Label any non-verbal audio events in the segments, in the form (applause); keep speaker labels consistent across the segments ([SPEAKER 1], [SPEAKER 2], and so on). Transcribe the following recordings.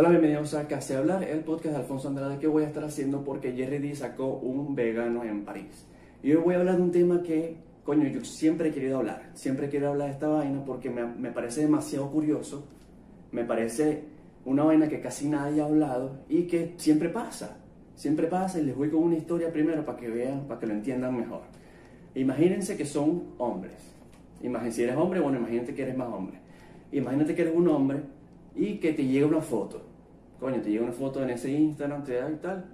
[SPEAKER 1] Hola, bienvenidos a Casi Hablar, el podcast de Alfonso Andrade que voy a estar haciendo porque Jerry D sacó un vegano en París. Y hoy voy a hablar de un tema que, coño, yo siempre he querido hablar. Siempre he querido hablar de esta vaina porque me, me parece demasiado curioso. Me parece una vaina que casi nadie ha hablado y que siempre pasa. Siempre pasa y les voy con una historia primero para que vean, para que lo entiendan mejor. Imagínense que son hombres. Imagínense, si eres hombre, bueno, imagínate que eres más hombre. Imagínate que eres un hombre y que te llega una foto. Coño, te llega una foto en ese Instagram, te da y tal.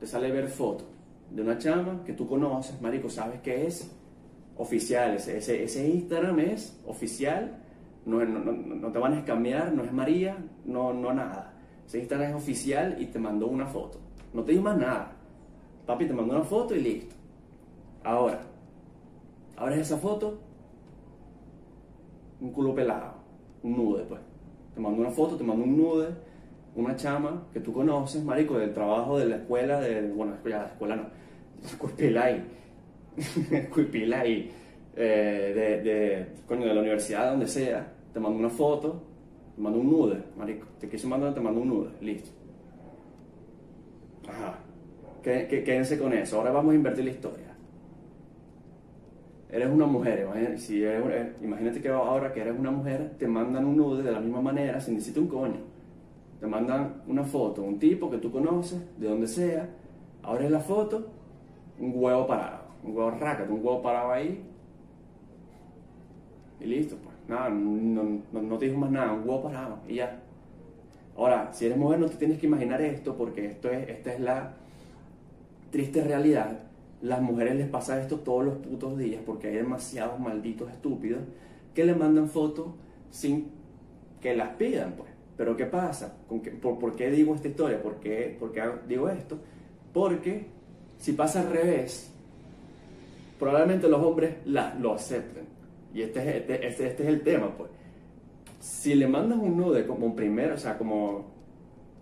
[SPEAKER 1] Te sale ver foto de una chama que tú conoces, marico, sabes que es oficial. Ese, ese, Instagram es oficial. No, no, no, te van a escamear, no es María, no, no nada. Ese Instagram es oficial y te mandó una foto. No te digo más nada. Papi te mandó una foto y listo. Ahora, ahora es esa foto, un culo pelado, un nude, pues te mando una foto, te mando un nude, una chama que tú conoces, marico, del trabajo de la escuela, de, bueno, ya la escuela no, (laughs) Cuipilay, (laughs) Cuipilay, eh, de, de, coño, de la universidad, donde sea, te mando una foto, te mando un nude, marico, te quise mandar, te mando un nude, listo. Ajá, quédense con eso, ahora vamos a invertir la historia eres una mujer, imagínate, imagínate que ahora que eres una mujer, te mandan un nude de la misma manera sin decirte un coño. Te mandan una foto, un tipo que tú conoces, de donde sea, ahora es la foto, un huevo parado, un huevo rácate, un huevo parado ahí, y listo, pues. Nada, no, no, te dijo más nada, un huevo parado, y ya. Ahora, si eres mujer no te tienes que imaginar esto, porque esto es, esta es la triste realidad las mujeres les pasa esto todos los putos días porque hay demasiados malditos estúpidos que le mandan fotos sin que las pidan, pues. Pero ¿qué pasa? ¿Con por, qué digo esta historia? ¿Por qué, digo esto? Porque si pasa al revés, probablemente los hombres la, lo acepten. Y este es, este, este, este es el tema, pues. Si le mandas un nude como primero, o sea, como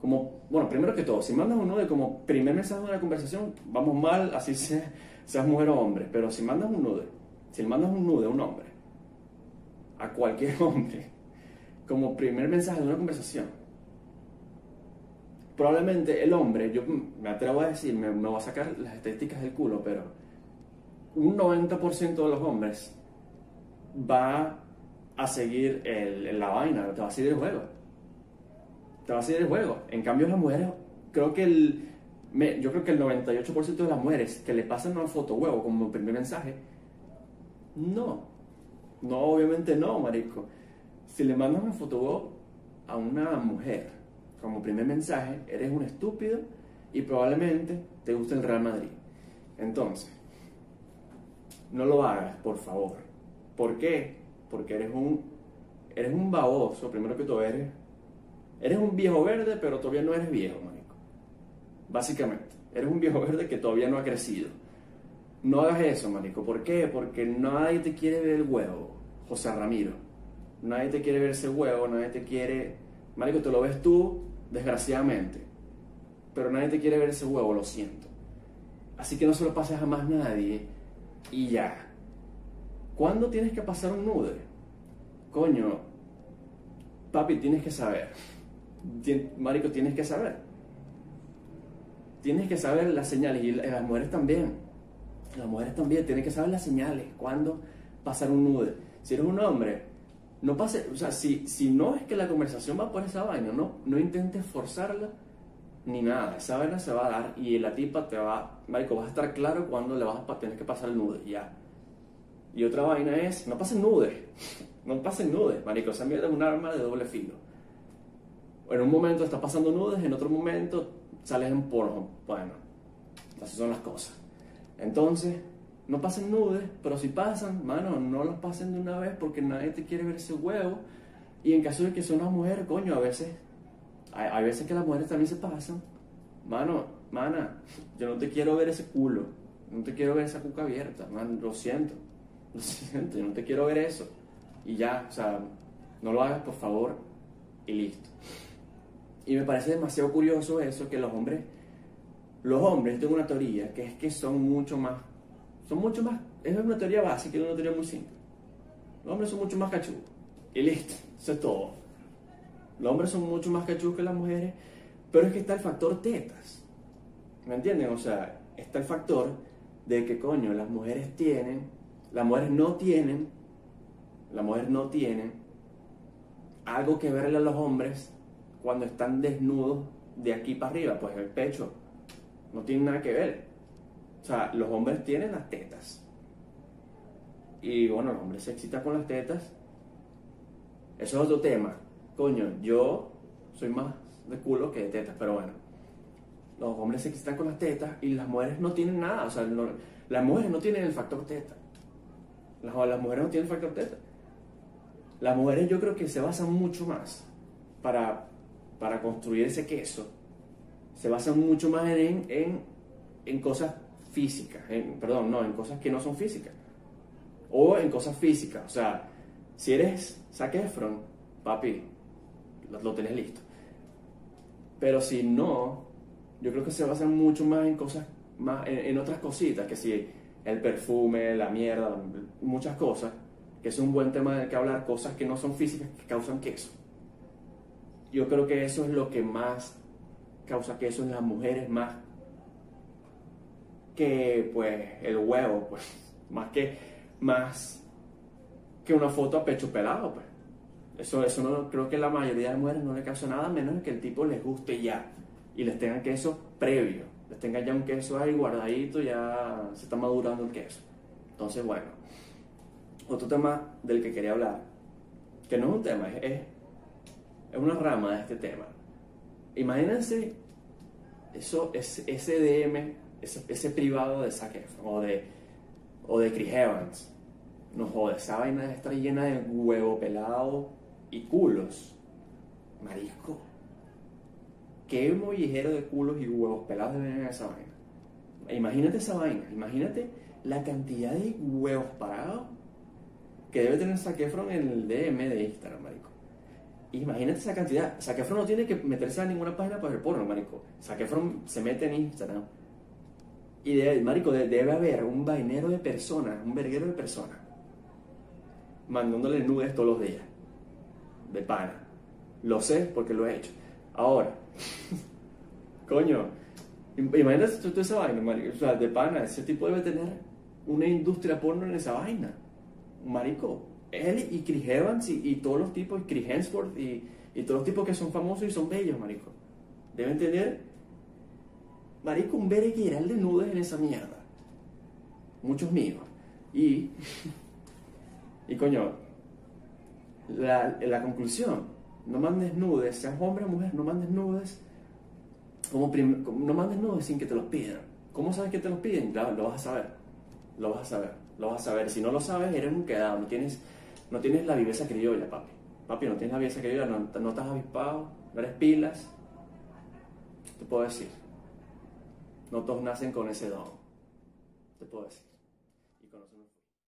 [SPEAKER 1] como, bueno, primero que todo, si mandas un nude como primer mensaje de una conversación, vamos mal, así (laughs) seas mujer o hombre, pero si mandas un nude, si le mandas un nude a un hombre, a cualquier (laughs) hombre, como primer mensaje de una conversación, probablemente el hombre, yo me atrevo a decir, me, voy a sacar las estadísticas del culo, pero un 90% de los hombres va a seguir el, la vaina, te va a seguir el juego te va a seguir el juego. En cambio, las mujeres, creo que el, yo creo que el 98% de las mujeres que le pasan una foto huevo como primer mensaje, no. No, obviamente no, marico. Si le mandas una foto huevo a una mujer como primer mensaje, eres un estúpido y probablemente te guste el Real Madrid. Entonces, no lo hagas, por favor. ¿Por qué? Porque eres un, eres un baboso, primero que todo eres Eres un viejo verde, pero todavía no eres viejo, manico. Básicamente, eres un viejo verde que todavía no ha crecido. No hagas eso, manico. ¿Por qué? Porque nadie te quiere ver el huevo, José Ramiro. Nadie te quiere ver ese huevo, nadie te quiere... Marico, te lo ves tú, desgraciadamente. Pero nadie te quiere ver ese huevo, lo siento. Así que no se lo pases a más nadie y ya. ¿Cuándo tienes que pasar un nude? Coño, papi, tienes que saber. Marico, tienes que saber. Tienes que saber las señales y las mujeres también. Las mujeres también tienen que saber las señales, cuándo pasar un nude. Si eres un hombre, no pase, o sea, si, si no es que la conversación va por esa vaina, no, no intentes forzarla ni nada. Esa vaina se va a dar y la tipa te va, marico, vas a estar claro cuándo le vas a tener que pasar el nude, ya. Y otra vaina es, no pasen nudes, (laughs) no pasen nudes, marico, esa mierda es un arma de doble filo en un momento estás pasando nudes, en otro momento sales en porno. Bueno, así son las cosas. Entonces, no pasen nudes, pero si pasan, mano, no los pasen de una vez porque nadie te quiere ver ese huevo. Y en caso de que sea una mujer, coño, a veces, hay, veces que las mujeres también se pasan. Mano, mana, yo no te quiero ver ese culo, no te quiero ver esa cuca abierta, man, lo siento, (laughs) lo siento, yo no te quiero ver eso. Y ya, o sea, no lo hagas por favor y listo. Y me parece demasiado curioso eso que los hombres, los hombres, tengo una teoría, que es que son mucho más, son mucho más, es una teoría básica, es una teoría muy simple. Los hombres son mucho más cachudos. Y listo, eso es todo. Los hombres son mucho más cachus que las mujeres, pero es que está el factor tetas. ¿Me entienden? O sea, está el factor de que, coño, las mujeres tienen, las mujeres no tienen, las mujeres no tienen algo que verle a los hombres cuando están desnudos de aquí para arriba, pues el pecho no tiene nada que ver. O sea, los hombres tienen las tetas. Y bueno, los hombres se excitan con las tetas. Eso es otro tema. Coño, yo soy más de culo que de tetas, pero bueno. Los hombres se excitan con las tetas y las mujeres no tienen nada. O sea, las mujeres no tienen el factor teta. Las, mujeres no tienen el factor teta. Las mujeres yo creo que se basan mucho más para, para construir ese queso. Se basan mucho más en, en, en cosas físicas. En, perdón, no, en cosas que no son físicas. O en cosas físicas. O sea, si eres Zac Efron, papi, lo, lo tenés listo. Pero si no, yo creo que se basan mucho más en cosas, más en, otras cositas, que si el perfume, la mierda, muchas cosas, que es un buen tema de que hablar, cosas que no son físicas que causan queso. Yo creo que eso es lo que más causa queso en las mujeres, más que pues el huevo, pues, más que más que una foto a pecho pelado, pues. Eso, eso no creo que la mayoría de mujeres no le causa nada menos que el tipo les guste ya y les tengan queso previo, les tengan ya un queso ahí guardadito, ya se está madurando el queso. Entonces, bueno, otro tema del que quería hablar, que no es un tema, es, es una rama de este tema. Imagínense eso, ese, ese DM, ese, privado de Zac o de, o de Chris Evans. No joder, esa vaina está llena de huevo pelado y culos. Marisco qué mollejero de culos y huevos pelados deben en esa vaina. Imagínate esa vaina, imagínate la cantidad de huevos parados que debe tener Zac en el DM de Instagram, marico. Imagínate esa cantidad. Zac no tiene que meterse a ninguna página para ver porno, marico. Zac se mete en Instagram. Y, de, marico, debe haber un vainero de personas, un verguero de personas, mandándole nudes todos los días. De pana. Lo sé porque lo he hecho. Ahora, (laughs) coño, imagínate tú, esa vaina, marico. O sea, de pana, ese tipo debe tener una industria porno en esa vaina. Marico, él y Chris Evans y, todos los tipos, Chris Hemsworth y, y, todos los tipos que son famosos y son bellos, marico. Deben tener, marico, un berenjeral de nudes en esa mierda. Muchos míos. Y, y coño, la, la conclusión no mandes nudes, seas hombre o mujer, no mandes nudes, como, no mandes nudes sin que te los pidan. ¿Cómo sabes que te los piden? Lo vas a saber, lo vas a saber, lo vas a saber. Si no lo sabes, eres un quedado, no tienes, no tienes la viveza criolla, papi. Papi, no tienes la viveza criolla, no, no estás avispado, no eres pilas. Te puedo decir, no todos nacen con ese don. Te puedo decir.